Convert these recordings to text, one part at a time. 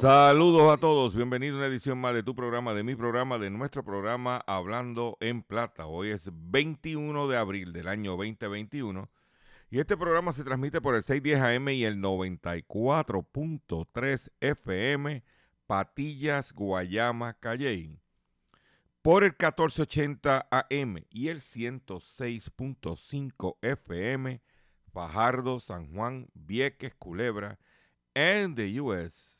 Saludos a todos, bienvenidos a una edición más de tu programa, de mi programa, de nuestro programa Hablando en Plata. Hoy es 21 de abril del año 2021 y este programa se transmite por el 610 AM y el 94.3 FM Patillas, Guayama, Calley. Por el 1480 AM y el 106.5 FM Fajardo, San Juan, Vieques, Culebra, and the U.S.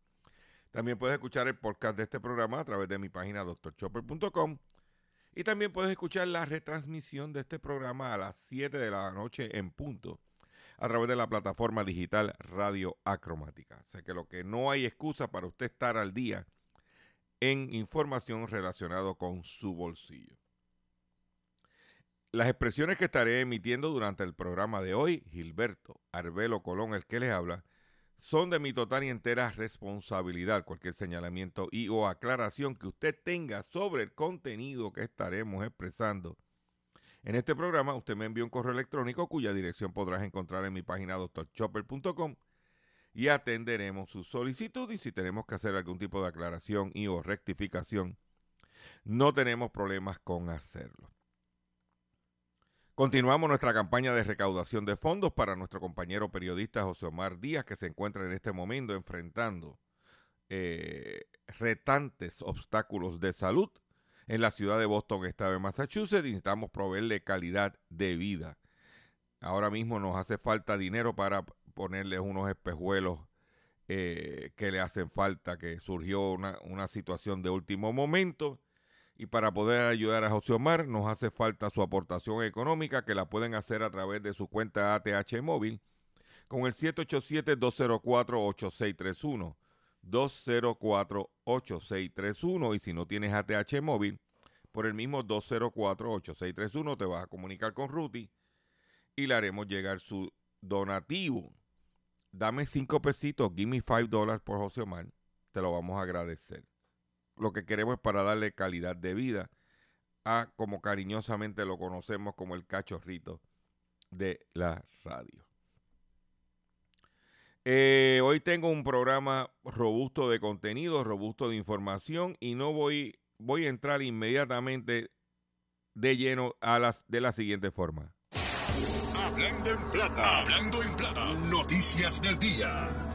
También puedes escuchar el podcast de este programa a través de mi página drchopper.com. Y también puedes escuchar la retransmisión de este programa a las 7 de la noche en punto a través de la plataforma digital Radio Acromática. O que lo que no hay excusa para usted estar al día en información relacionada con su bolsillo. Las expresiones que estaré emitiendo durante el programa de hoy, Gilberto Arbelo Colón, el que les habla, son de mi total y entera responsabilidad. Cualquier señalamiento y o aclaración que usted tenga sobre el contenido que estaremos expresando en este programa, usted me envía un correo electrónico cuya dirección podrás encontrar en mi página doctorchopper.com y atenderemos su solicitud y si tenemos que hacer algún tipo de aclaración y o rectificación, no tenemos problemas con hacerlo. Continuamos nuestra campaña de recaudación de fondos para nuestro compañero periodista José Omar Díaz, que se encuentra en este momento enfrentando eh, retantes obstáculos de salud en la ciudad de Boston, estado de Massachusetts, necesitamos proveerle calidad de vida. Ahora mismo nos hace falta dinero para ponerle unos espejuelos eh, que le hacen falta, que surgió una, una situación de último momento. Y para poder ayudar a José Omar nos hace falta su aportación económica que la pueden hacer a través de su cuenta ATH móvil con el 787-204-8631. 204-8631 y si no tienes ATH móvil, por el mismo 204-8631 te vas a comunicar con Ruti y le haremos llegar su donativo. Dame 5 pesitos, give me 5 dólares por José Omar, te lo vamos a agradecer lo que queremos es para darle calidad de vida a, como cariñosamente lo conocemos como el cachorrito de la radio. Eh, hoy tengo un programa robusto de contenido, robusto de información y no voy, voy a entrar inmediatamente de lleno a las, de la siguiente forma. Hablando en plata, hablando en plata. Noticias del día.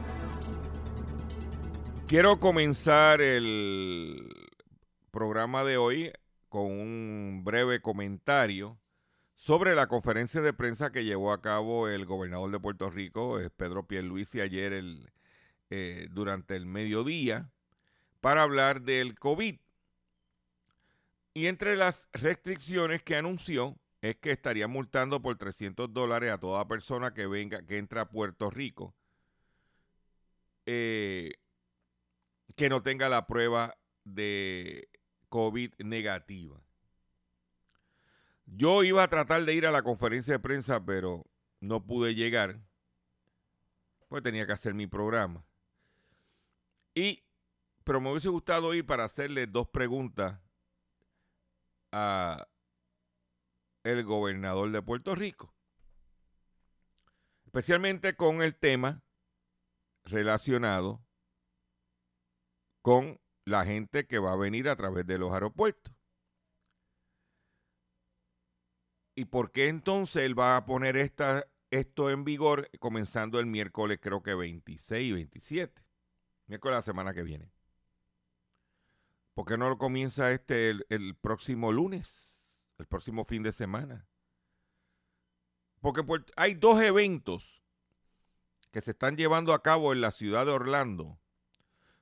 Quiero comenzar el programa de hoy con un breve comentario sobre la conferencia de prensa que llevó a cabo el gobernador de Puerto Rico, eh, Pedro Pierluisi, ayer eh, durante el mediodía para hablar del COVID. Y entre las restricciones que anunció es que estaría multando por 300 dólares a toda persona que venga, que entra a Puerto Rico. Eh, que no tenga la prueba de COVID negativa. Yo iba a tratar de ir a la conferencia de prensa, pero no pude llegar. Pues tenía que hacer mi programa. Y, pero me hubiese gustado ir para hacerle dos preguntas a el gobernador de Puerto Rico. Especialmente con el tema relacionado con la gente que va a venir a través de los aeropuertos. ¿Y por qué entonces él va a poner esta, esto en vigor comenzando el miércoles, creo que 26 y 27? Miércoles de la semana que viene. ¿Por qué no lo comienza este el, el próximo lunes? El próximo fin de semana. Porque hay dos eventos que se están llevando a cabo en la ciudad de Orlando,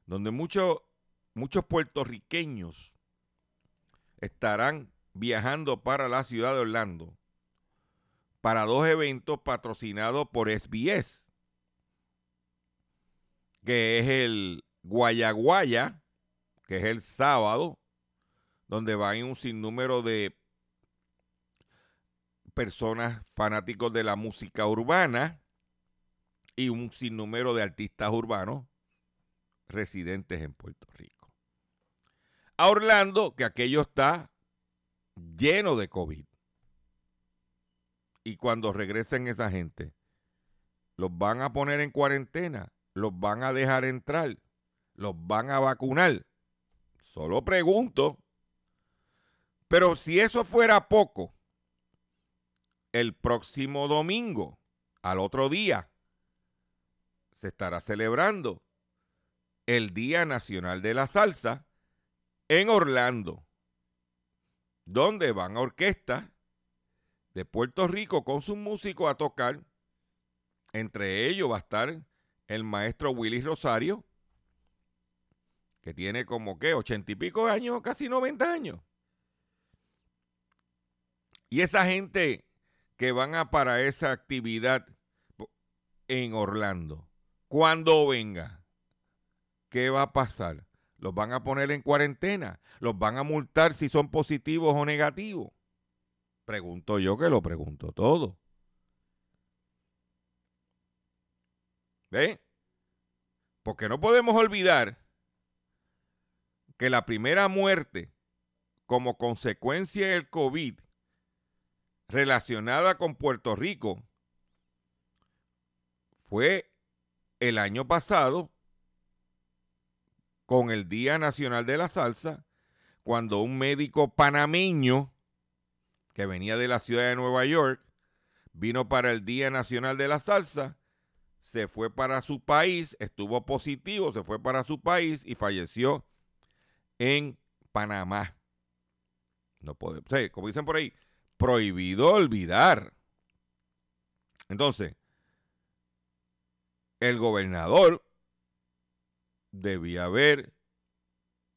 donde muchos, muchos puertorriqueños estarán viajando para la ciudad de Orlando para dos eventos patrocinados por SBS, que es el Guayaguaya, que es el sábado, donde van un sinnúmero de personas fanáticos de la música urbana y un sinnúmero de artistas urbanos residentes en Puerto Rico. A Orlando, que aquello está lleno de COVID. Y cuando regresen esa gente, los van a poner en cuarentena, los van a dejar entrar, los van a vacunar. Solo pregunto. Pero si eso fuera poco, el próximo domingo, al otro día, se estará celebrando el Día Nacional de la Salsa en Orlando donde van orquestas de Puerto Rico con sus músicos a tocar. Entre ellos va a estar el maestro Willy Rosario, que tiene como que ochenta y pico años, casi 90 años. Y esa gente que van a para esa actividad en Orlando, cuando venga, ¿qué va a pasar? los van a poner en cuarentena, los van a multar si son positivos o negativos. Pregunto yo que lo pregunto todo. ¿Ve? Porque no podemos olvidar que la primera muerte como consecuencia del COVID relacionada con Puerto Rico fue el año pasado con el Día Nacional de la Salsa, cuando un médico panameño que venía de la ciudad de Nueva York vino para el Día Nacional de la Salsa, se fue para su país, estuvo positivo, se fue para su país y falleció en Panamá. No puede, como dicen por ahí, prohibido olvidar. Entonces, el gobernador debía haber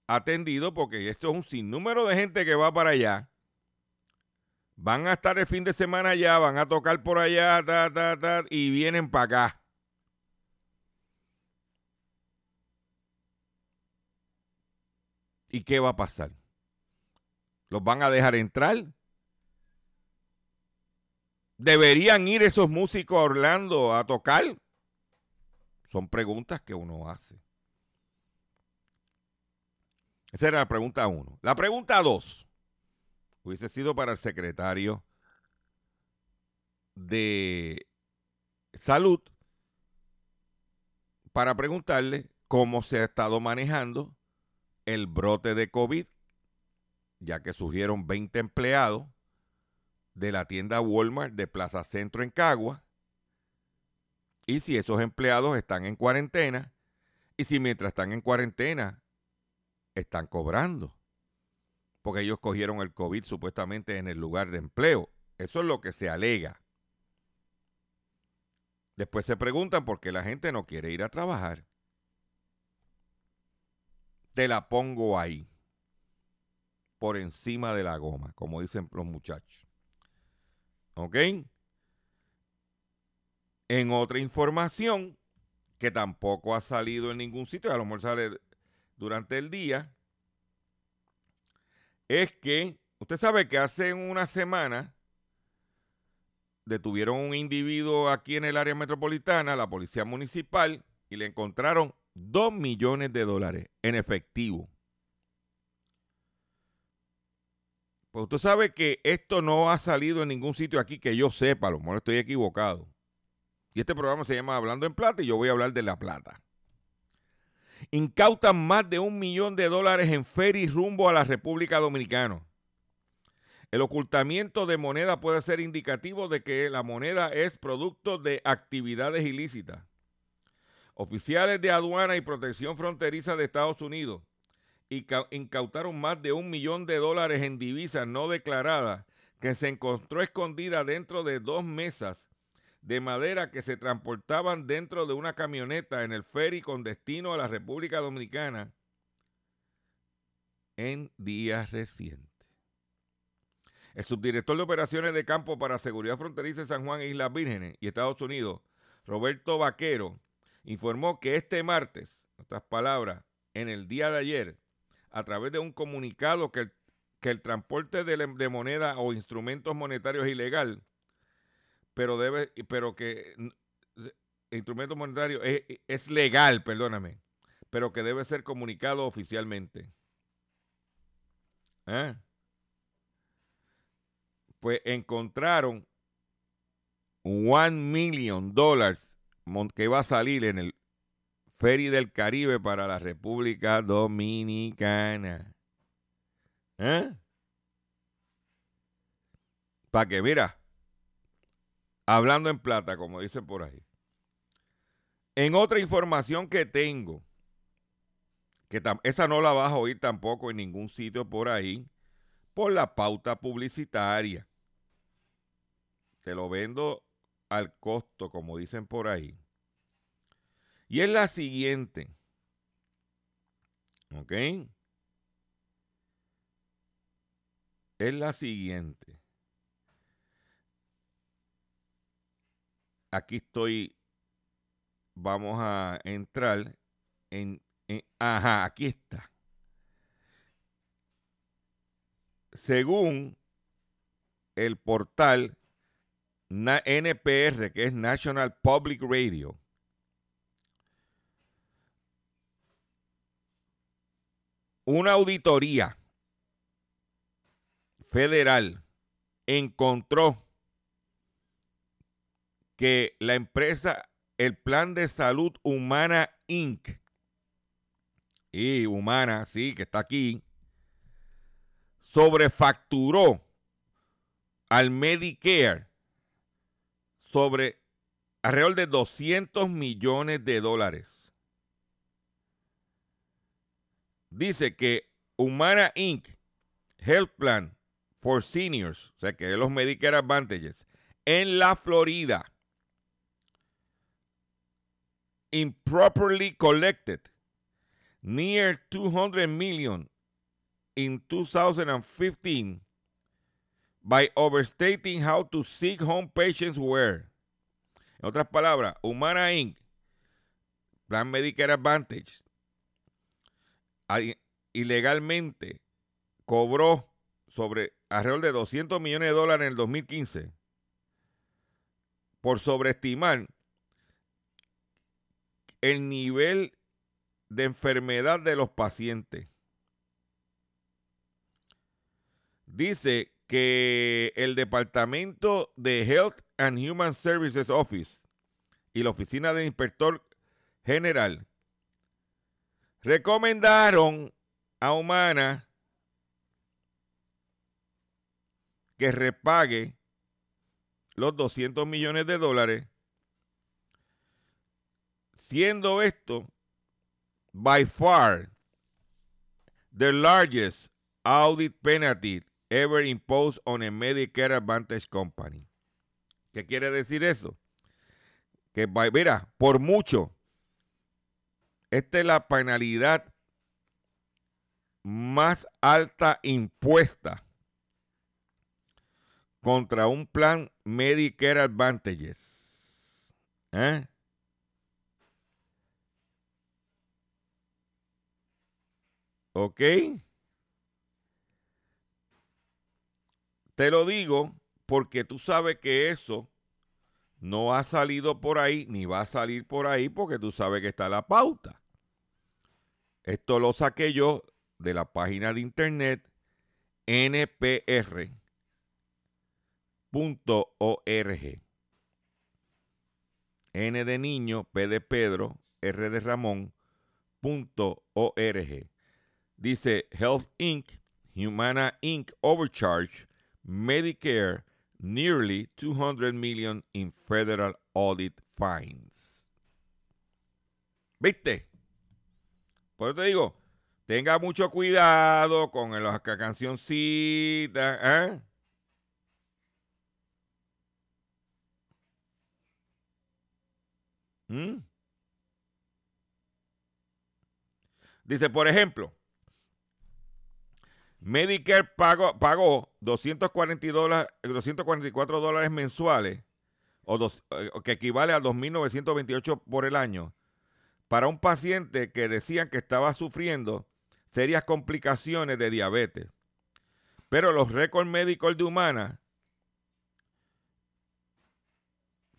atendido porque esto es un sinnúmero de gente que va para allá. Van a estar el fin de semana allá, van a tocar por allá, ta, ta, ta, y vienen para acá. ¿Y qué va a pasar? ¿Los van a dejar entrar? ¿Deberían ir esos músicos a Orlando a tocar? Son preguntas que uno hace. Esa era la pregunta uno. La pregunta dos hubiese sido para el secretario de salud para preguntarle cómo se ha estado manejando el brote de COVID, ya que surgieron 20 empleados de la tienda Walmart de Plaza Centro en Cagua, y si esos empleados están en cuarentena, y si mientras están en cuarentena están cobrando. Porque ellos cogieron el COVID supuestamente en el lugar de empleo. Eso es lo que se alega. Después se preguntan por qué la gente no quiere ir a trabajar. Te la pongo ahí. Por encima de la goma, como dicen los muchachos. ¿Ok? En otra información que tampoco ha salido en ningún sitio, a lo mejor sale durante el día es que usted sabe que hace una semana detuvieron un individuo aquí en el área metropolitana, la policía municipal, y le encontraron 2 millones de dólares en efectivo. Pues usted sabe que esto no ha salido en ningún sitio aquí que yo sepa, a lo mejor estoy equivocado. Y este programa se llama Hablando en Plata y yo voy a hablar de la plata. Incautan más de un millón de dólares en ferry rumbo a la República Dominicana. El ocultamiento de moneda puede ser indicativo de que la moneda es producto de actividades ilícitas. Oficiales de aduana y protección fronteriza de Estados Unidos incautaron más de un millón de dólares en divisas no declaradas que se encontró escondida dentro de dos mesas de madera que se transportaban dentro de una camioneta en el ferry con destino a la República Dominicana en días recientes. El subdirector de operaciones de campo para seguridad fronteriza de San Juan e Islas Vírgenes y Estados Unidos, Roberto Vaquero, informó que este martes, otras palabras, en el día de ayer, a través de un comunicado que el, que el transporte de, de moneda o instrumentos monetarios ilegal, pero debe, pero que instrumento monetario es, es, legal, perdóname, pero que debe ser comunicado oficialmente. ¿Eh? Pues encontraron one million dólares que va a salir en el Ferry del Caribe para la República Dominicana. ¿Eh? Para que, mira, hablando en plata, como dicen por ahí. En otra información que tengo, que esa no la vas a oír tampoco en ningún sitio por ahí, por la pauta publicitaria. Te lo vendo al costo, como dicen por ahí. Y es la siguiente. ¿Ok? Es la siguiente. Aquí estoy. Vamos a entrar en, ajá, aquí está. Según el portal NPR, que es National Public Radio, una auditoría federal encontró que la empresa, el Plan de Salud Humana Inc., y Humana, sí, que está aquí, sobrefacturó al Medicare sobre alrededor de 200 millones de dólares dice que Humana Inc. Health Plan for Seniors, o sea que los Medicare Advantages, en la Florida, improperly collected near 200 million in 2015 by overstating how to seek home patients were. En otras palabras, Humana Inc., Plan Medicare Advantage, ilegalmente cobró sobre alrededor de 200 millones de dólares en el 2015 por sobreestimar el nivel de enfermedad de los pacientes. Dice que el Departamento de Health and Human Services Office y la Oficina del Inspector General recomendaron a Humana que repague los 200 millones de dólares, siendo esto by far the largest audit penalty ever imposed on a Medicare Advantage Company. ¿Qué quiere decir eso? Que, mira, por mucho esta es la penalidad más alta impuesta contra un plan Medicare Advantages. ¿Eh? ¿Ok? Te lo digo porque tú sabes que eso no ha salido por ahí ni va a salir por ahí porque tú sabes que está la pauta. Esto lo saqué yo de la página de internet npr.org. N de niño, P de Pedro, R de Ramón, punto org. Dice Health Inc., Humana Inc. overcharge Medicare nearly 200 million in federal audit fines. ¿Viste? Por eso te digo, tenga mucho cuidado con las cancioncitas. ¿eh? ¿Mm? Dice, por ejemplo, Medicare pagó, pagó 244 dólares mensuales, o dos, eh, que equivale a 2.928 por el año, para un paciente que decían que estaba sufriendo serias complicaciones de diabetes. Pero los récords médicos de Humana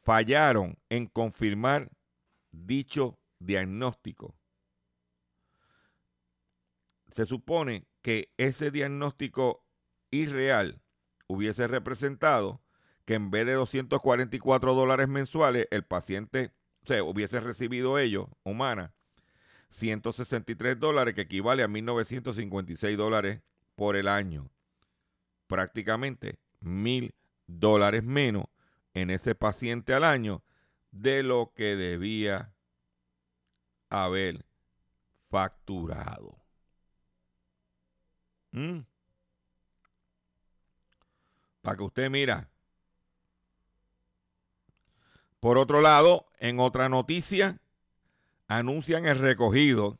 fallaron en confirmar dicho diagnóstico. Se supone que ese diagnóstico irreal hubiese representado que en vez de 244 dólares mensuales, el paciente hubiese recibido ello, humana, 163 dólares, que equivale a 1.956 dólares por el año. Prácticamente mil dólares menos en ese paciente al año de lo que debía haber facturado. ¿Mm? Para que usted mira. Por otro lado, en otra noticia, anuncian el recogido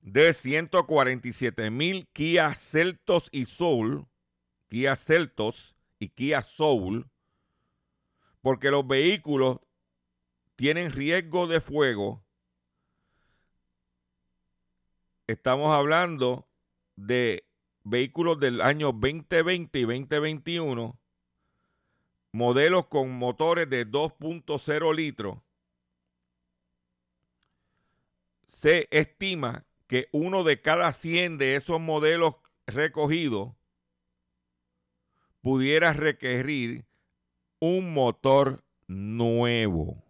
de 147 mil Kia Celtos y Soul, Kia Celtos y Kia Soul, porque los vehículos tienen riesgo de fuego. Estamos hablando de vehículos del año 2020 y 2021, modelos con motores de 2.0 litros, se estima que uno de cada 100 de esos modelos recogidos pudiera requerir un motor nuevo.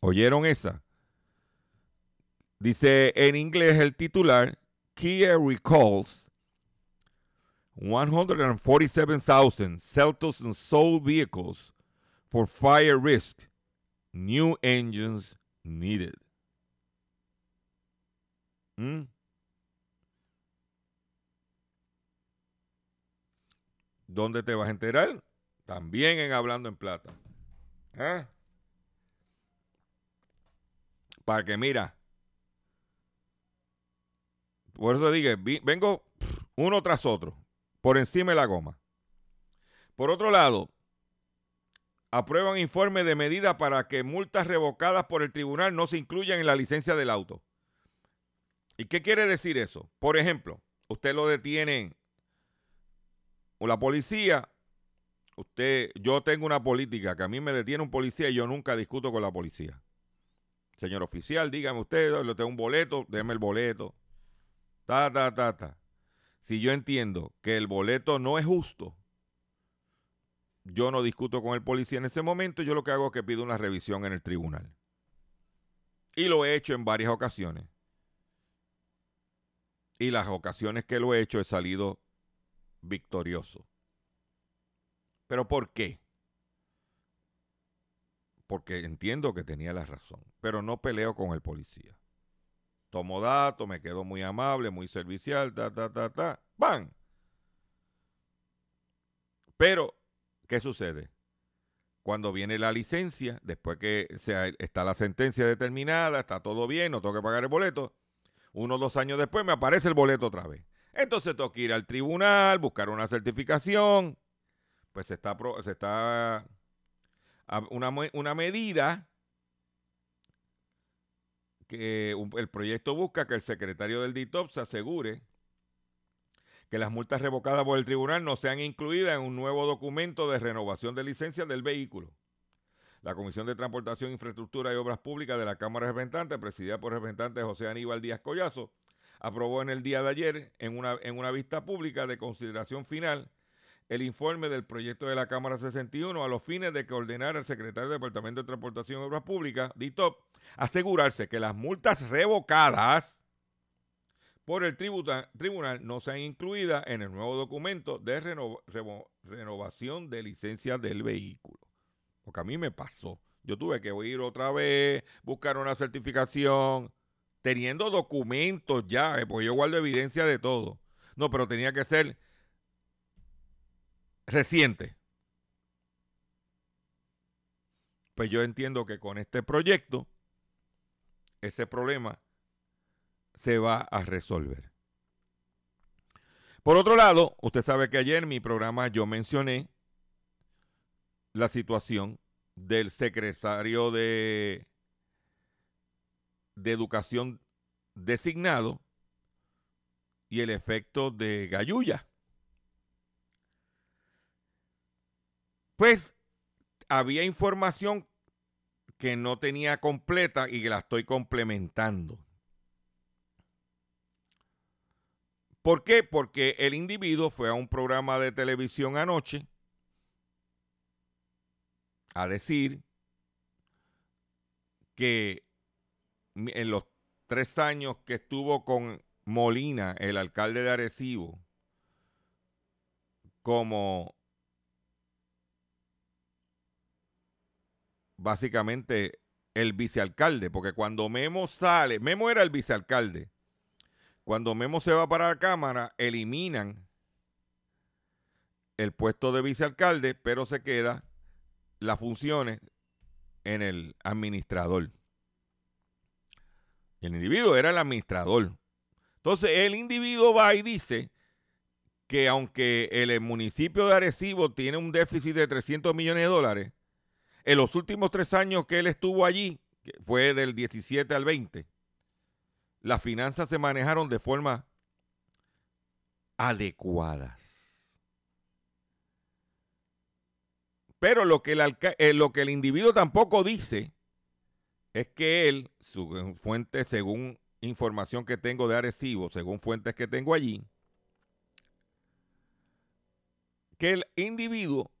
¿Oyeron esa? Dice en inglés el titular, Kia recalls 147,000 Celtos and Soul vehicles for fire risk. New engines needed. ¿Mm? ¿Dónde te vas a enterar? También en Hablando en Plata. ¿Eh? Para que mira, por eso digo, vengo uno tras otro, por encima de la goma. Por otro lado, aprueban informe de medida para que multas revocadas por el tribunal no se incluyan en la licencia del auto. ¿Y qué quiere decir eso? Por ejemplo, usted lo detiene o la policía, usted, yo tengo una política que a mí me detiene un policía y yo nunca discuto con la policía. Señor oficial, dígame usted, le tengo un boleto, déme el boleto. Ta, ta, ta, ta. Si yo entiendo que el boleto no es justo, yo no discuto con el policía en ese momento, yo lo que hago es que pido una revisión en el tribunal. Y lo he hecho en varias ocasiones. Y las ocasiones que lo he hecho he salido victorioso. ¿Pero por qué? Porque entiendo que tenía la razón, pero no peleo con el policía. Tomo datos, me quedo muy amable, muy servicial, ta, ta, ta, ta. ¡Bam! Pero, ¿qué sucede? Cuando viene la licencia, después que está la sentencia determinada, está todo bien, no tengo que pagar el boleto, uno o dos años después me aparece el boleto otra vez. Entonces tengo que ir al tribunal, buscar una certificación, pues se está, se está una, una medida un- el proyecto busca que el secretario del DITOP se asegure que las multas revocadas por el tribunal no sean incluidas en un nuevo documento de renovación de licencia del vehículo. La Comisión de Transportación, Infraestructura y Obras Públicas de la Cámara de Representantes, presidida por el representante José Aníbal Díaz Collazo, aprobó en el día de ayer, en una, en una vista pública de consideración final, el informe del proyecto de la Cámara 61 a los fines de que ordenara al secretario del Departamento de Transportación y Obras Públicas, DITOP, asegurarse que las multas revocadas por el tribunal no sean incluidas en el nuevo documento de renovación de licencia del vehículo. Porque a mí me pasó. Yo tuve que ir otra vez, buscar una certificación, teniendo documentos ya, eh, porque yo guardo evidencia de todo. No, pero tenía que ser reciente. Pues yo entiendo que con este proyecto, ese problema se va a resolver. Por otro lado, usted sabe que ayer en mi programa yo mencioné la situación del secretario de, de Educación designado y el efecto de Gayuya. Pues había información que no tenía completa y que la estoy complementando. ¿Por qué? Porque el individuo fue a un programa de televisión anoche a decir que en los tres años que estuvo con Molina, el alcalde de Arecibo, como básicamente el vicealcalde, porque cuando Memo sale, Memo era el vicealcalde, cuando Memo se va para la Cámara, eliminan el puesto de vicealcalde, pero se queda las funciones en el administrador. El individuo era el administrador. Entonces el individuo va y dice que aunque el municipio de Arecibo tiene un déficit de 300 millones de dólares, en los últimos tres años que él estuvo allí, que fue del 17 al 20, las finanzas se manejaron de forma adecuadas. Pero lo que el, eh, lo que el individuo tampoco dice es que él, su fuente, según información que tengo de Arecibo, según fuentes que tengo allí, que el individuo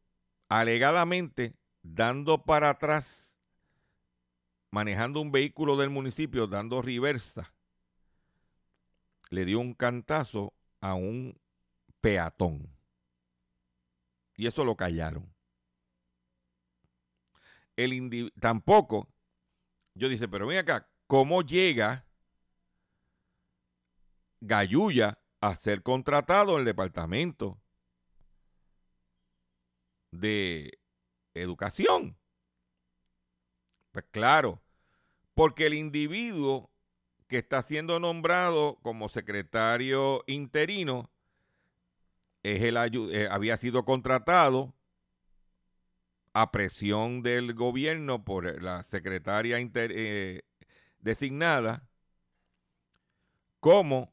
alegadamente dando para atrás, manejando un vehículo del municipio, dando reversa, le dio un cantazo a un peatón. Y eso lo callaron. El tampoco, yo dice, pero ven acá, ¿cómo llega Gayuya a ser contratado en el departamento de educación? Pues claro, porque el individuo que está siendo nombrado como secretario interino es el eh, había sido contratado a presión del gobierno por la secretaria eh, designada como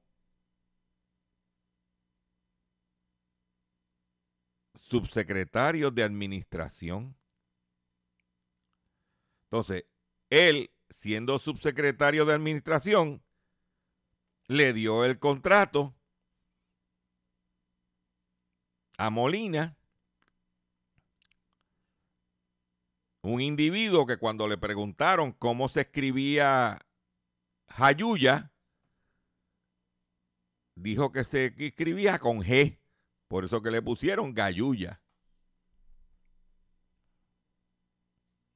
subsecretario de administración. Entonces, él, siendo subsecretario de administración, le dio el contrato a Molina, un individuo que cuando le preguntaron cómo se escribía Jayuya, dijo que se escribía con G, por eso que le pusieron Gayuya.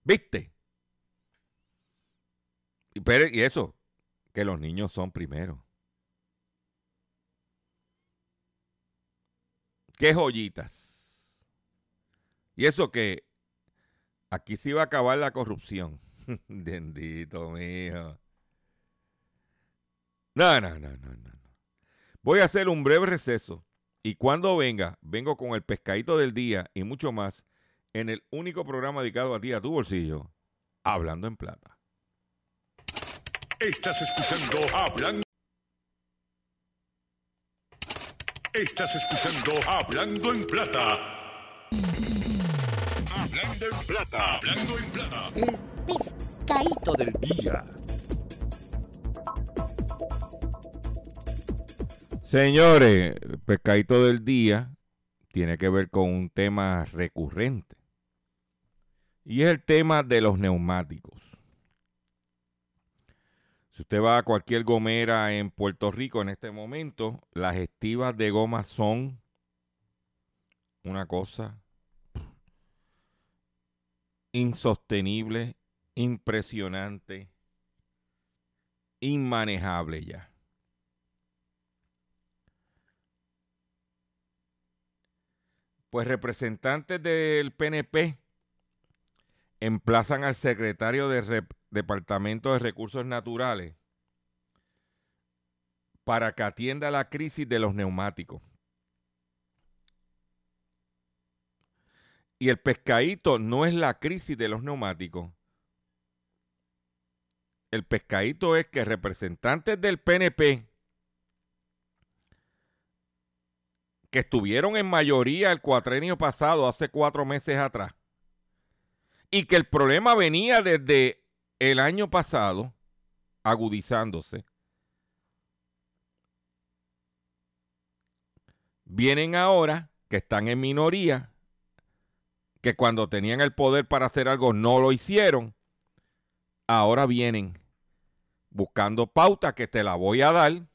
¿Viste? Y, pero- y eso, que los niños son primero. Qué joyitas. Y eso que aquí se iba a acabar la corrupción. Bendito mío. No, no, no, no, no. no. Voy a hacer un breve receso. Y cuando venga, vengo con el pescadito del día y mucho más en el único programa dedicado a ti, a tu bolsillo, hablando en plata. Estás escuchando Hablando. Estás escuchando Hablando en Plata. Hablando en Plata. Hablando en Plata. El pescadito del día. Señores, el pescadito del día tiene que ver con un tema recurrente. Y es el tema de los neumáticos. Si usted va a cualquier gomera en Puerto Rico en este momento, las estivas de goma son una cosa insostenible, impresionante, inmanejable ya. Pues representantes del PNP emplazan al secretario del Departamento de Recursos Naturales para que atienda la crisis de los neumáticos. Y el pescadito no es la crisis de los neumáticos. El pescadito es que representantes del PNP que estuvieron en mayoría el cuatrenio pasado, hace cuatro meses atrás, y que el problema venía desde el año pasado, agudizándose, vienen ahora que están en minoría, que cuando tenían el poder para hacer algo no lo hicieron, ahora vienen buscando pauta que te la voy a dar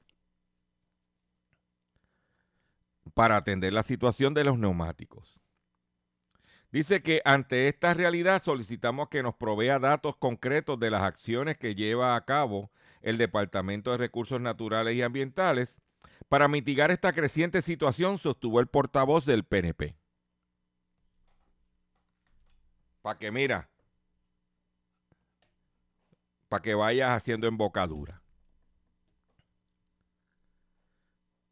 para atender la situación de los neumáticos. Dice que ante esta realidad solicitamos que nos provea datos concretos de las acciones que lleva a cabo el Departamento de Recursos Naturales y Ambientales para mitigar esta creciente situación, sostuvo el portavoz del PNP. Para que mira, para que vayas haciendo embocadura.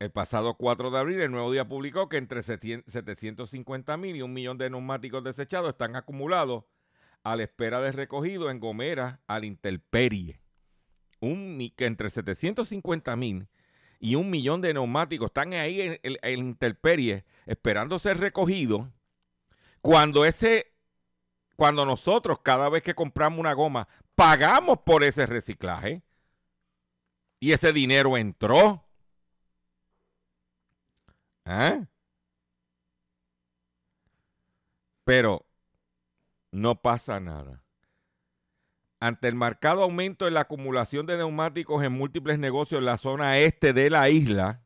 El pasado 4 de abril, el Nuevo Día publicó que entre 750 mil y un millón de neumáticos desechados están acumulados a la espera de recogido en Gomera al Intemperie. Un, que entre 750 mil y un millón de neumáticos están ahí en el en Intemperie esperando ser recogidos. Cuando ese, cuando nosotros cada vez que compramos una goma pagamos por ese reciclaje y ese dinero entró. ¿Ah? Pero no pasa nada. Ante el marcado aumento en la acumulación de neumáticos en múltiples negocios en la zona este de la isla,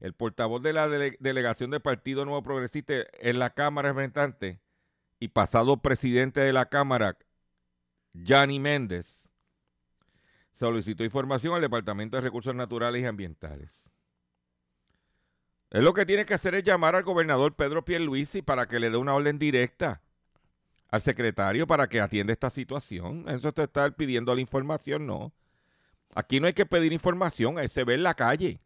el portavoz de la dele- delegación del Partido Nuevo Progresista en la Cámara de Representantes y pasado presidente de la Cámara, Gianni Méndez, solicitó información al Departamento de Recursos Naturales y Ambientales. Él lo que tiene que hacer es llamar al gobernador Pedro Pierluisi para que le dé una orden directa al secretario para que atienda esta situación. Eso te está pidiendo la información, no. Aquí no hay que pedir información, ahí se ve en la calle.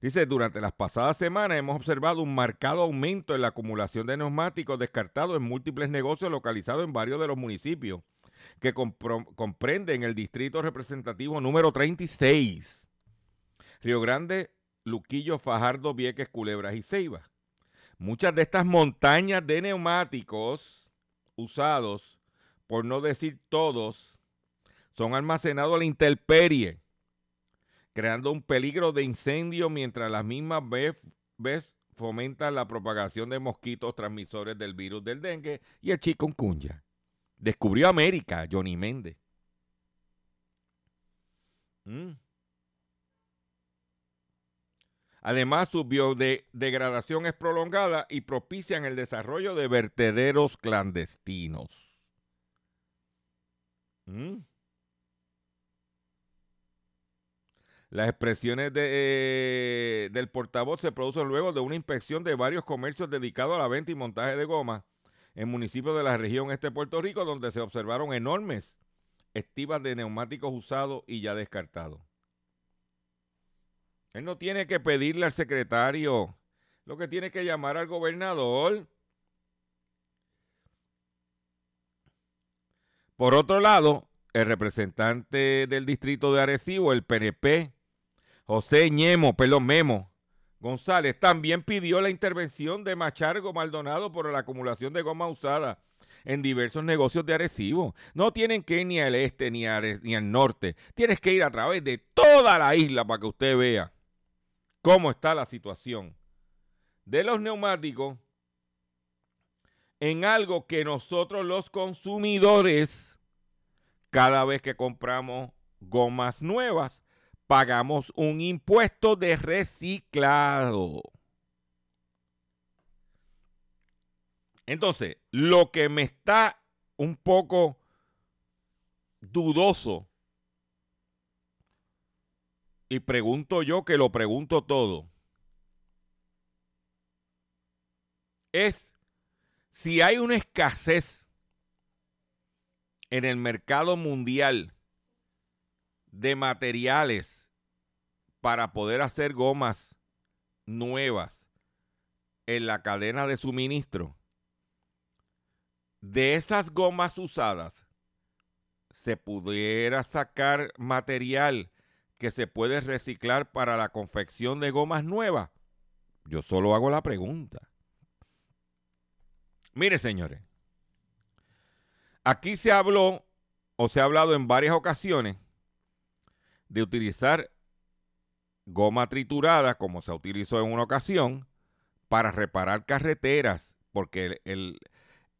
Dice, durante las pasadas semanas hemos observado un marcado aumento en la acumulación de neumáticos descartados en múltiples negocios localizados en varios de los municipios que comprenden el distrito representativo número 36. Río Grande, Luquillo, Fajardo, Vieques, Culebras y Ceiba. Muchas de estas montañas de neumáticos usados, por no decir todos, son almacenados a la intemperie, creando un peligro de incendio mientras las mismas vez, vez fomentan la propagación de mosquitos transmisores del virus del dengue y el chikungunya. Descubrió América, Johnny Méndez. Mm. Además, su biodegradación es prolongada y propician el desarrollo de vertederos clandestinos. ¿Mm? Las expresiones de, eh, del portavoz se producen luego de una inspección de varios comercios dedicados a la venta y montaje de goma en municipios de la región este de Puerto Rico, donde se observaron enormes estivas de neumáticos usados y ya descartados. Él no tiene que pedirle al secretario, lo que tiene que llamar al gobernador. Por otro lado, el representante del distrito de Arecibo, el PNP, José Ñemo, perdón, Memo González, también pidió la intervención de Machargo Maldonado por la acumulación de goma usada en diversos negocios de Arecibo. No tienen que ir ni al este ni, ni al norte. Tienes que ir a través de toda la isla para que usted vea cómo está la situación de los neumáticos en algo que nosotros los consumidores, cada vez que compramos gomas nuevas, pagamos un impuesto de reciclado. Entonces, lo que me está un poco dudoso, y pregunto yo que lo pregunto todo, es si hay una escasez en el mercado mundial de materiales para poder hacer gomas nuevas en la cadena de suministro, de esas gomas usadas, se pudiera sacar material que se puede reciclar para la confección de gomas nuevas? Yo solo hago la pregunta. Mire, señores, aquí se habló o se ha hablado en varias ocasiones de utilizar goma triturada, como se utilizó en una ocasión, para reparar carreteras, porque el,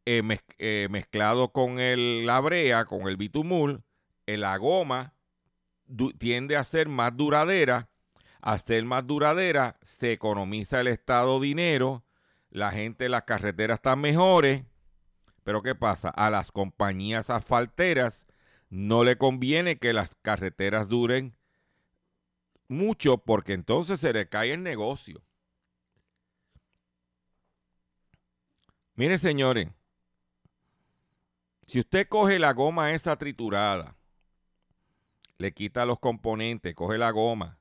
eh, eh, mezclado con el, la brea, con el bitumul, eh, la goma tiende a ser más duradera. A ser más duradera, se economiza el Estado dinero, la gente, las carreteras están mejores. Pero ¿qué pasa? A las compañías asfalteras no le conviene que las carreteras duren mucho porque entonces se le cae el negocio. Mire, señores, si usted coge la goma esa triturada, le quita los componentes, coge la goma,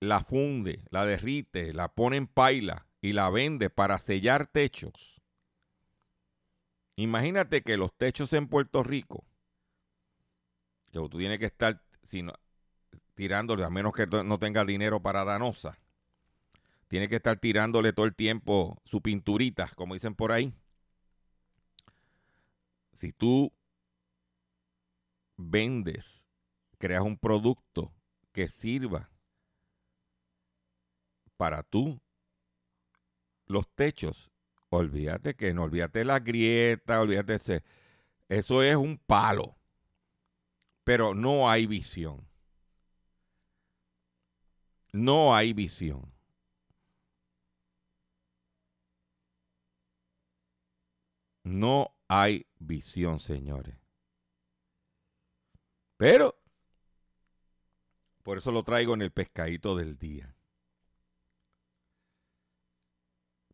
la funde, la derrite, la pone en paila y la vende para sellar techos Imagínate que los techos en Puerto Rico, que tú tienes que estar tirándole, a menos que no tenga dinero para danosa, tiene que estar tirándole todo el tiempo su pinturita, como dicen por ahí. Si tú vendes, creas un producto que sirva para tú, los techos Olvídate que no, olvídate la grieta, olvídate ese. Eso es un palo. Pero no hay visión. No hay visión. No hay visión, señores. Pero, por eso lo traigo en el pescadito del día.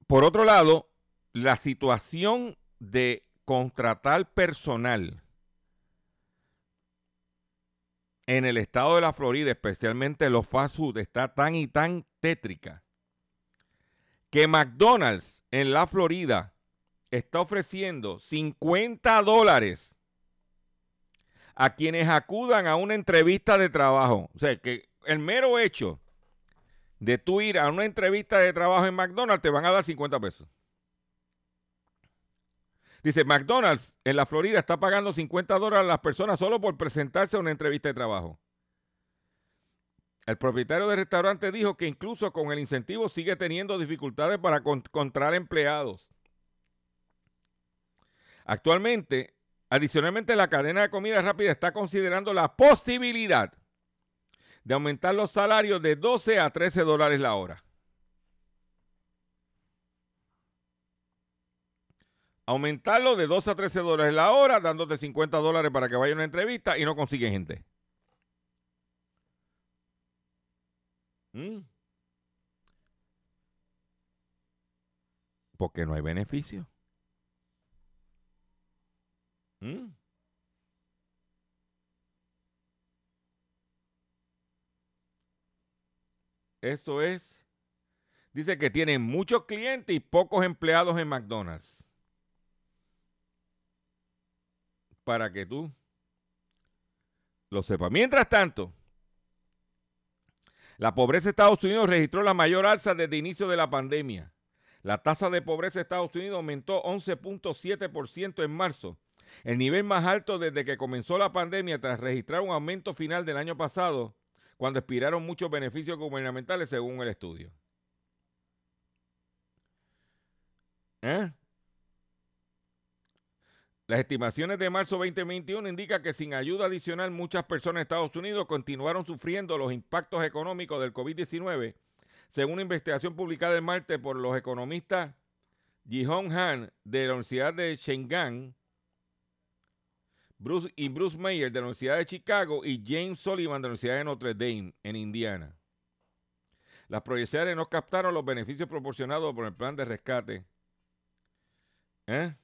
Por otro lado, la situación de contratar personal en el estado de la Florida, especialmente los fast está tan y tan tétrica que McDonald's en la Florida está ofreciendo 50 dólares a quienes acudan a una entrevista de trabajo. O sea, que el mero hecho de tú ir a una entrevista de trabajo en McDonald's te van a dar 50 pesos. Dice, McDonald's en la Florida está pagando 50 dólares a las personas solo por presentarse a una entrevista de trabajo. El propietario del restaurante dijo que incluso con el incentivo sigue teniendo dificultades para encontrar empleados. Actualmente, adicionalmente, la cadena de comida rápida está considerando la posibilidad de aumentar los salarios de 12 a 13 dólares la hora. aumentarlo de 12 a 13 dólares la hora, dándote 50 dólares para que vaya a una entrevista y no consigue gente. ¿Mm? Porque no hay beneficio. ¿Mm? Eso es. Dice que tienen muchos clientes y pocos empleados en McDonald's. para que tú lo sepas. Mientras tanto, la pobreza de Estados Unidos registró la mayor alza desde el inicio de la pandemia. La tasa de pobreza de Estados Unidos aumentó 11.7% en marzo, el nivel más alto desde que comenzó la pandemia tras registrar un aumento final del año pasado, cuando expiraron muchos beneficios gubernamentales según el estudio. ¿Eh? Las estimaciones de marzo 2021 indican que sin ayuda adicional muchas personas en Estados Unidos continuaron sufriendo los impactos económicos del COVID-19, según una investigación publicada el martes por los economistas Jihong Han de la Universidad de Shengang Bruce, y Bruce Mayer de la Universidad de Chicago y James Sullivan de la Universidad de Notre Dame en Indiana. Las proyecciones no captaron los beneficios proporcionados por el plan de rescate. ¿Eh?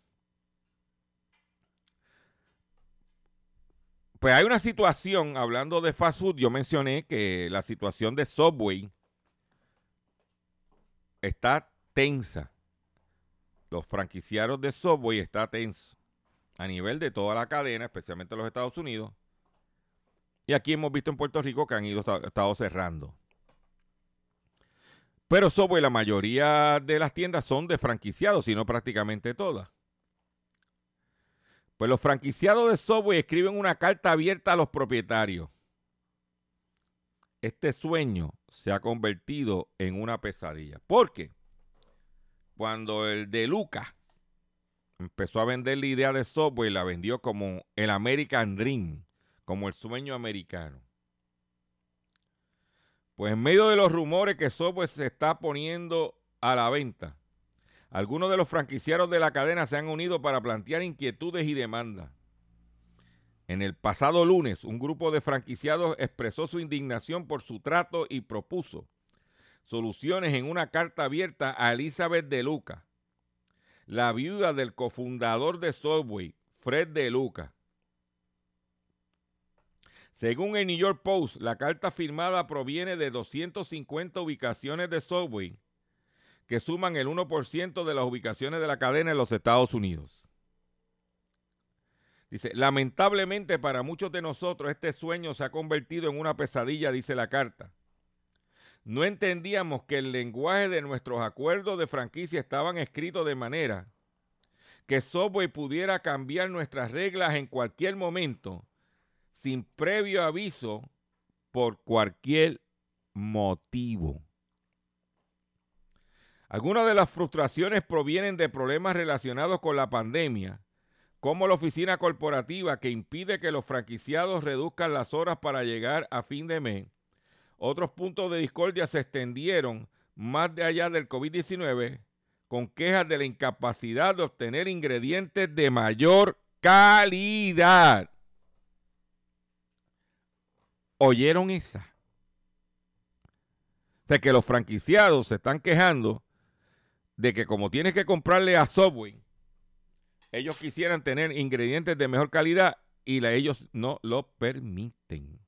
Pues hay una situación, hablando de fast food, yo mencioné que la situación de Subway está tensa. Los franquiciados de Subway está tenso a nivel de toda la cadena, especialmente en los Estados Unidos. Y aquí hemos visto en Puerto Rico que han ido estado cerrando. Pero Subway, la mayoría de las tiendas son de franquiciados, sino prácticamente todas. Pues los franquiciados de Subway escriben una carta abierta a los propietarios. Este sueño se ha convertido en una pesadilla. ¿Por qué? Cuando el de Luca empezó a vender la idea de Subway, la vendió como el American Dream, como el sueño americano. Pues en medio de los rumores que Subway se está poniendo a la venta, algunos de los franquiciados de la cadena se han unido para plantear inquietudes y demandas. En el pasado lunes, un grupo de franquiciados expresó su indignación por su trato y propuso soluciones en una carta abierta a Elizabeth De Luca, la viuda del cofundador de Subway, Fred De Luca. Según el New York Post, la carta firmada proviene de 250 ubicaciones de Subway que suman el 1% de las ubicaciones de la cadena en los Estados Unidos. Dice, lamentablemente para muchos de nosotros este sueño se ha convertido en una pesadilla, dice la carta. No entendíamos que el lenguaje de nuestros acuerdos de franquicia estaban escritos de manera que Subway pudiera cambiar nuestras reglas en cualquier momento sin previo aviso por cualquier motivo. Algunas de las frustraciones provienen de problemas relacionados con la pandemia, como la oficina corporativa que impide que los franquiciados reduzcan las horas para llegar a fin de mes. Otros puntos de discordia se extendieron más de allá del COVID-19 con quejas de la incapacidad de obtener ingredientes de mayor calidad. ¿Oyeron esa? O sea que los franquiciados se están quejando de que como tienes que comprarle a Subway, ellos quisieran tener ingredientes de mejor calidad y ellos no lo permiten.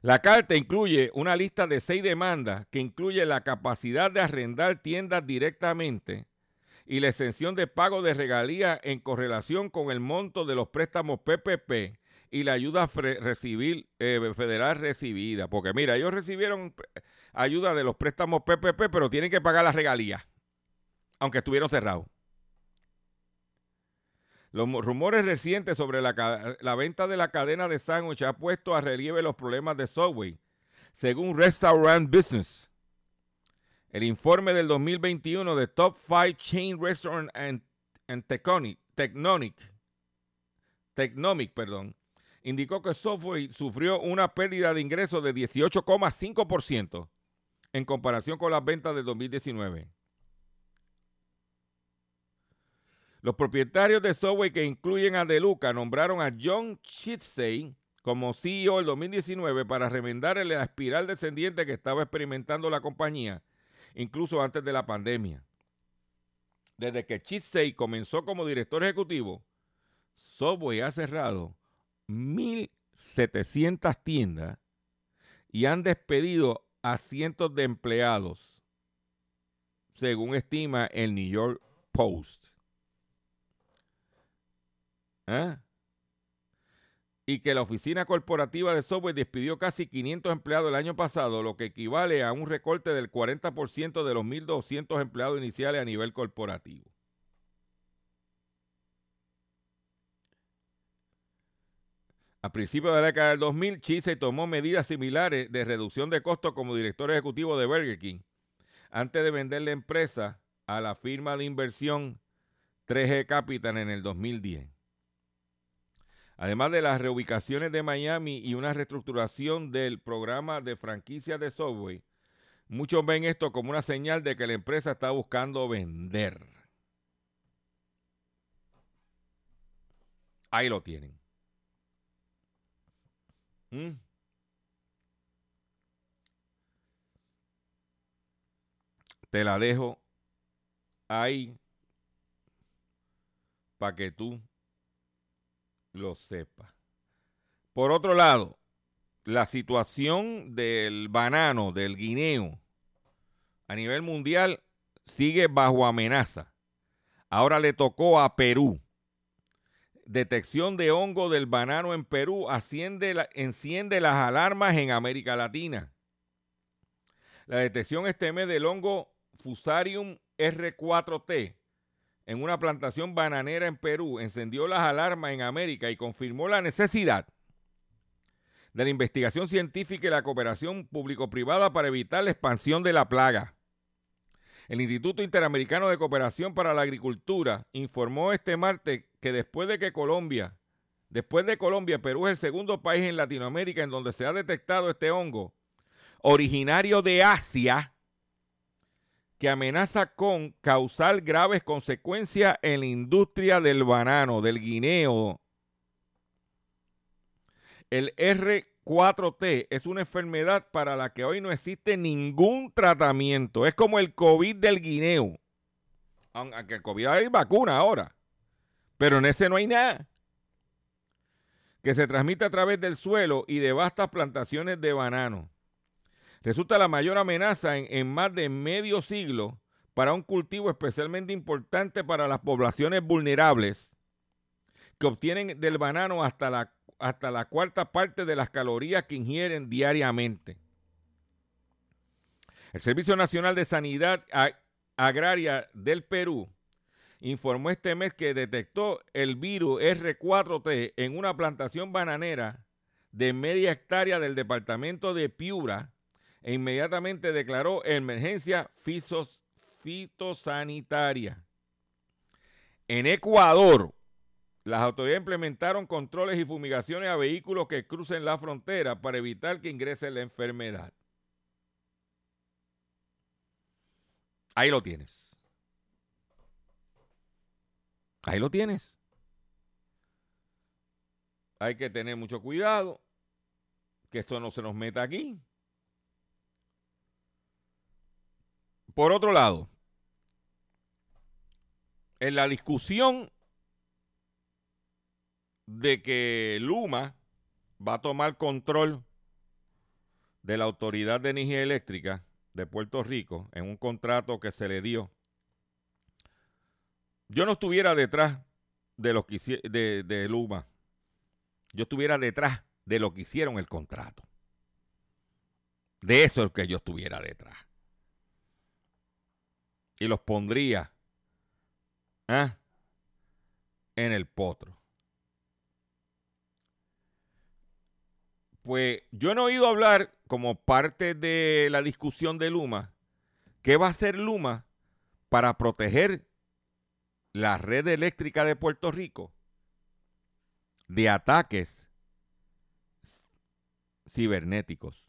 La carta incluye una lista de seis demandas que incluye la capacidad de arrendar tiendas directamente y la exención de pago de regalías en correlación con el monto de los préstamos PPP y la ayuda eh, federal recibida. Porque mira, ellos recibieron ayuda de los préstamos PPP, pero tienen que pagar las regalías, aunque estuvieron cerrados. Los rumores recientes sobre la, venta de la cadena de sándwich ha puesto a relieve los problemas de Subway, según Restaurant Business. El informe del 2021 de Top 5 Chain Restaurant and, and Technomic, indicó que Subway sufrió una pérdida de ingresos de 18,5% en comparación con las ventas de 2019. Los propietarios de Subway que incluyen a Deluca nombraron a John Chitsey como CEO del 2019 para remendar la espiral descendiente que estaba experimentando la compañía, incluso antes de la pandemia. Desde que Chitsey comenzó como director ejecutivo, Subway ha cerrado 1.700 tiendas y han despedido a cientos de empleados, según estima el New York Post. ¿Ah? Y que la oficina corporativa de software despidió casi 500 empleados el año pasado, lo que equivale a un recorte del 40% de los 1.200 empleados iniciales a nivel corporativo. A principios de la década del 2000, Chise tomó medidas similares de reducción de costos como director ejecutivo de Burger King, antes de vender la empresa a la firma de inversión 3G Capital en el 2010. Además de las reubicaciones de Miami y una reestructuración del programa de franquicia de Subway, muchos ven esto como una señal de que la empresa está buscando vender. Ahí lo tienen. ¿Mm? Te la dejo ahí para que tú lo sepas. Por otro lado, la situación del banano, del guineo, a nivel mundial sigue bajo amenaza. Ahora le tocó a Perú detección de hongo del banano en Perú enciende las alarmas en América Latina. La detección este mes del hongo Fusarium R4T en una plantación bananera en Perú encendió las alarmas en América y confirmó la necesidad de la investigación científica y la cooperación público-privada para evitar la expansión de la plaga. El Instituto Interamericano de Cooperación para la Agricultura informó este martes que después de que Colombia, después de Colombia, Perú es el segundo país en Latinoamérica en donde se ha detectado este hongo, originario de Asia, que amenaza con causar graves consecuencias en la industria del banano, del guineo. El R 4T es una enfermedad para la que hoy no existe ningún tratamiento. Es como el COVID del guineo. Aunque el COVID hay vacuna ahora. Pero en ese no hay nada. Que se transmite a través del suelo y de vastas plantaciones de banano. Resulta la mayor amenaza en, más de medio siglo para un cultivo especialmente importante para las poblaciones vulnerables que obtienen del banano hasta la hasta la cuarta parte de las calorías que ingieren diariamente. El Servicio Nacional de Sanidad Agraria del Perú informó este mes que detectó el virus R4T en una plantación bananera de media hectárea del departamento de Piura e inmediatamente declaró emergencia fitosanitaria. En Ecuador, las autoridades implementaron controles y fumigaciones a vehículos que crucen la frontera para evitar que ingrese la enfermedad. Ahí lo tienes. Ahí lo tienes. Hay que tener mucho cuidado que esto no se nos meta aquí. Por otro lado, en la discusión de que Luma va a tomar control de la Autoridad de Energía Eléctrica de Puerto Rico en un contrato que se le dio. Yo no estuviera detrás de lo que de, de Luma. Yo estuviera detrás de lo que hicieron el contrato. De eso es que yo estuviera detrás. Y los pondría ¿ah? en el potro. Pues yo no he oído hablar como parte de la discusión de Luma, ¿qué va a hacer Luma para proteger la red eléctrica de Puerto Rico de ataques cibernéticos?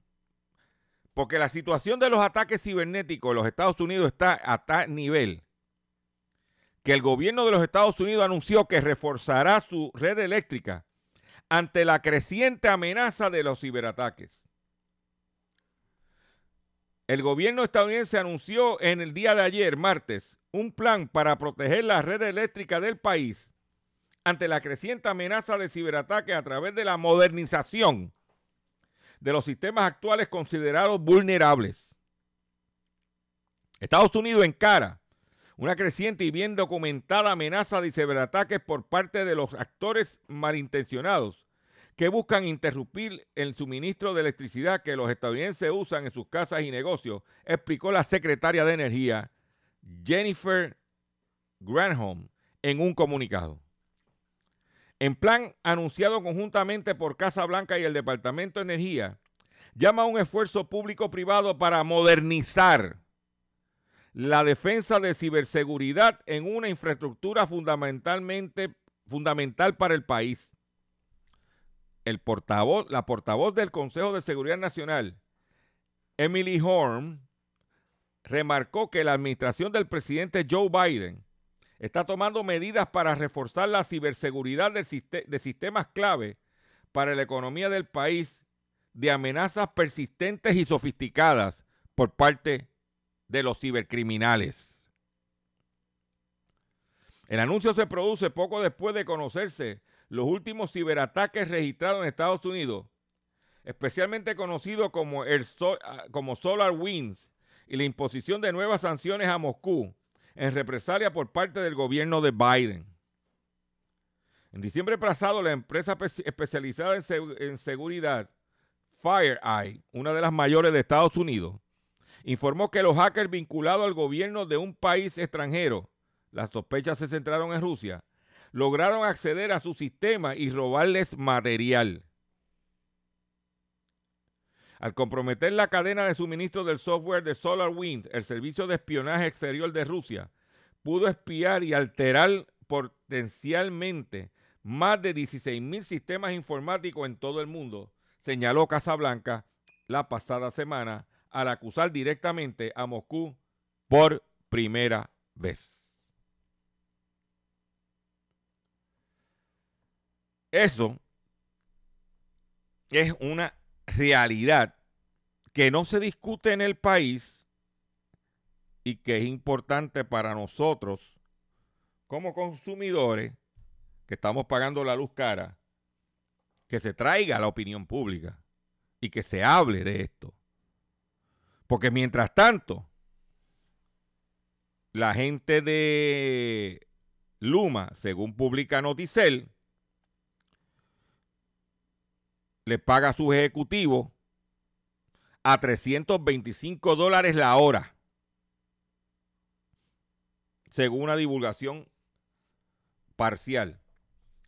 Porque la situación de los ataques cibernéticos en los Estados Unidos está a tal nivel que el gobierno de los Estados Unidos anunció que reforzará su red eléctrica ante la creciente amenaza de los ciberataques. El gobierno estadounidense anunció en el día de ayer, martes, un plan para proteger la red eléctrica del país ante la creciente amenaza de ciberataques a través de la modernización de los sistemas actuales considerados vulnerables. Estados Unidos encara una creciente y bien documentada amenaza de ciberataques por parte de los actores malintencionados que buscan interrumpir el suministro de electricidad que los estadounidenses usan en sus casas y negocios, explicó la secretaria de Energía Jennifer Granholm en un comunicado. En plan anunciado conjuntamente por Casa Blanca y el Departamento de Energía, llama a un esfuerzo público-privado para modernizar la defensa de ciberseguridad en una infraestructura fundamentalmente fundamental para el país. El la portavoz del Consejo de Seguridad Nacional, Emily Horn, remarcó que la administración del presidente Joe Biden está tomando medidas para reforzar la ciberseguridad de sistemas clave para la economía del país de amenazas persistentes y sofisticadas por parte de los cibercriminales. El anuncio se produce poco después de conocerse los últimos ciberataques registrados en Estados Unidos, especialmente conocido como, el ah, como Solar Winds, y la imposición de nuevas sanciones a Moscú en represalia por parte del gobierno de Biden. En diciembre pasado, la empresa especializada en, seguridad FireEye, una de las mayores de Estados Unidos, informó que los hackers vinculados al gobierno de un país extranjero, las sospechas se centraron en Rusia, lograron acceder a su sistema y robarles material. Al comprometer la cadena de suministro del software de SolarWinds, el servicio de espionaje exterior de Rusia pudo espiar y alterar potencialmente más de 16 mil sistemas informáticos en todo el mundo, señaló Casablanca la pasada semana al acusar directamente a Moscú por primera vez. Eso es una realidad que no se discute en el país y que es importante para nosotros como consumidores que estamos pagando la luz cara, que se traiga a la opinión pública y que se hable de esto. Porque mientras tanto, la gente de Luma, según publica Noticel, le paga a sus ejecutivos a 325 dólares la hora, según una divulgación parcial.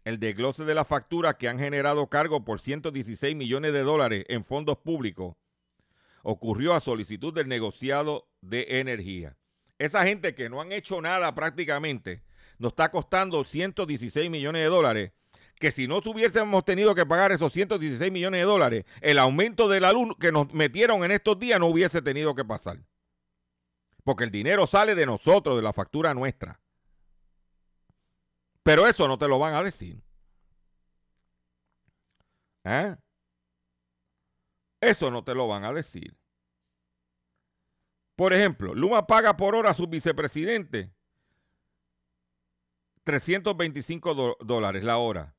El desglose de la factura que han generado cargo por 116 millones de dólares en fondos públicos ocurrió a solicitud del negociado de energía. Esa gente que no han hecho nada prácticamente nos está costando 116 millones de dólares que si no hubiésemos tenido que pagar esos 116 millones de dólares, el aumento de la luz que nos metieron en estos días no hubiese tenido que pasar. Porque el dinero sale de nosotros, de la factura nuestra. Pero eso no te lo van a decir. ¿Eh? Eso no te lo van a decir. Por ejemplo, Luma paga por hora a su vicepresidente 325 dólares la hora.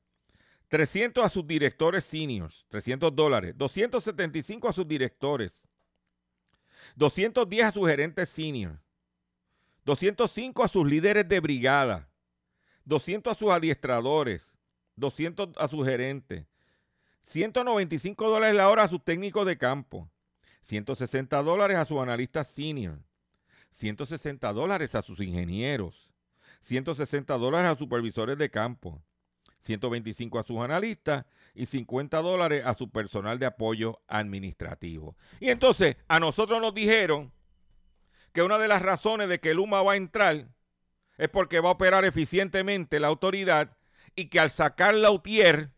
300 a sus directores seniors, 300 dólares. 275 a sus directores. 210 a sus gerentes seniors. 205 a sus líderes de brigada. 200 a sus adiestradores. 200 a sus gerentes. 195 dólares la hora a sus técnicos de campo. 160 dólares a sus analistas senior. 160 dólares a sus ingenieros. 160 dólares a supervisores de campo. 125 a sus analistas y 50 dólares a su personal de apoyo administrativo. Y entonces a nosotros nos dijeron que una de las razones de que Luma va a entrar es porque va a operar eficientemente la autoridad y que al sacar la UTIER,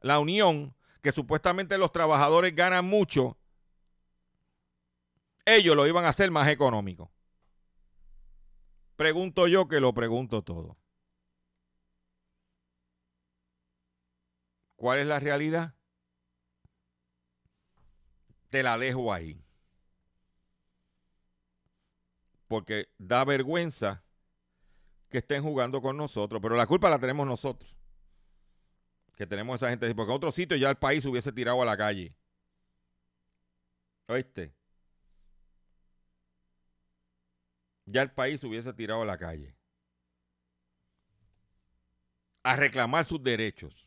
la unión, que supuestamente los trabajadores ganan mucho, ellos lo iban a hacer más económico. Pregunto yo que lo pregunto todo. ¿Cuál es la realidad? Te la dejo ahí. Porque da vergüenza que estén jugando con nosotros, pero la culpa la tenemos nosotros. Que tenemos esa gente, porque en otro sitio ya el país hubiese tirado a la calle. ¿Oíste? ya el país se hubiese tirado a la calle a reclamar sus derechos.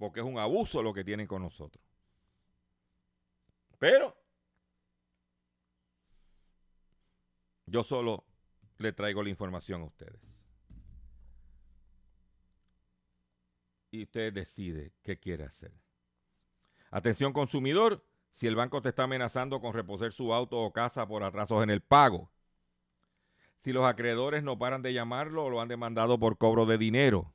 Porque es un abuso lo que tienen con nosotros. Pero yo solo le traigo la información a ustedes. Y usted decide qué quiere hacer. Atención consumidor, si el banco te está amenazando con reposer su auto o casa por atrasos en el pago si los acreedores no paran de llamarlo o lo han demandado por cobro de dinero,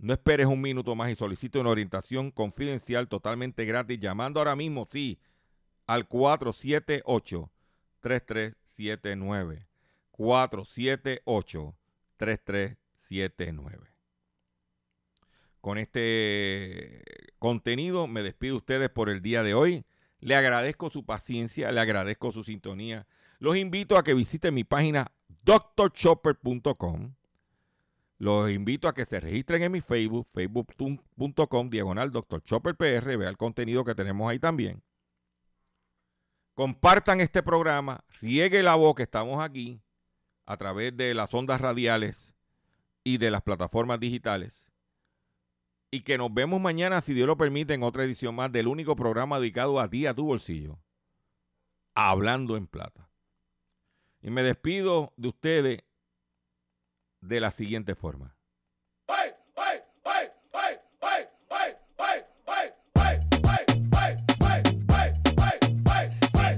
No esperes un minuto más y solicite una orientación confidencial totalmente gratis llamando ahora mismo, sí, al 478-3379. 478-3379. Con este contenido me despido de ustedes por el día de hoy. Le agradezco su paciencia, le agradezco su sintonía. Los invito a que visiten mi página drchopper.com. Los invito a que se registren en mi Facebook, facebook.com, diagonal Dr. Chopper PR, vea el contenido que tenemos ahí también. Compartan este programa, riegue la voz que estamos aquí a través de las ondas radiales y de las plataformas digitales. Y que nos vemos mañana, si Dios lo permite, en otra edición más del único programa dedicado a ti, a tu bolsillo. Hablando en plata. Y me despido de ustedes de la siguiente forma.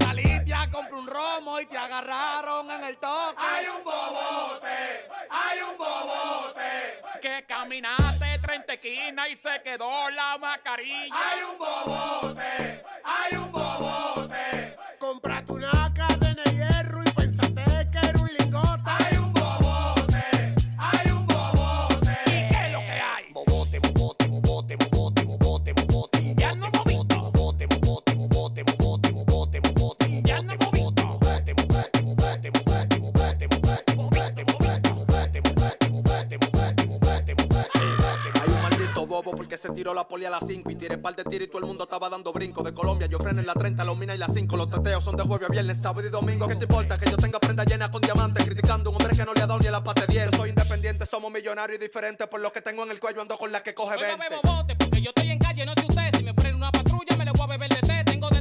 Salí ya, compré un romo y te agarraron en el toque. Hay un bobote, hay un bobote. Que caminaste 30 esquinas y se quedó la mascarilla. Hay un bobote, hay un bobote. se tiró la poli a las 5 y tiré par de tiros y todo el mundo estaba dando brinco. De Colombia yo freno en la 30, los minas y las 5. Los teteos son de jueves a viernes, sábado y domingo. ¿Qué te importa que yo tenga prenda llena con diamantes? Criticando un hombre que no le ha dado ni a la parte 10. Yo soy independiente, somos millonarios y diferentes. Por lo que tengo en el cuello ando con la que coge 20. No bebo bote porque yo estoy en calle, no sé si me freno una.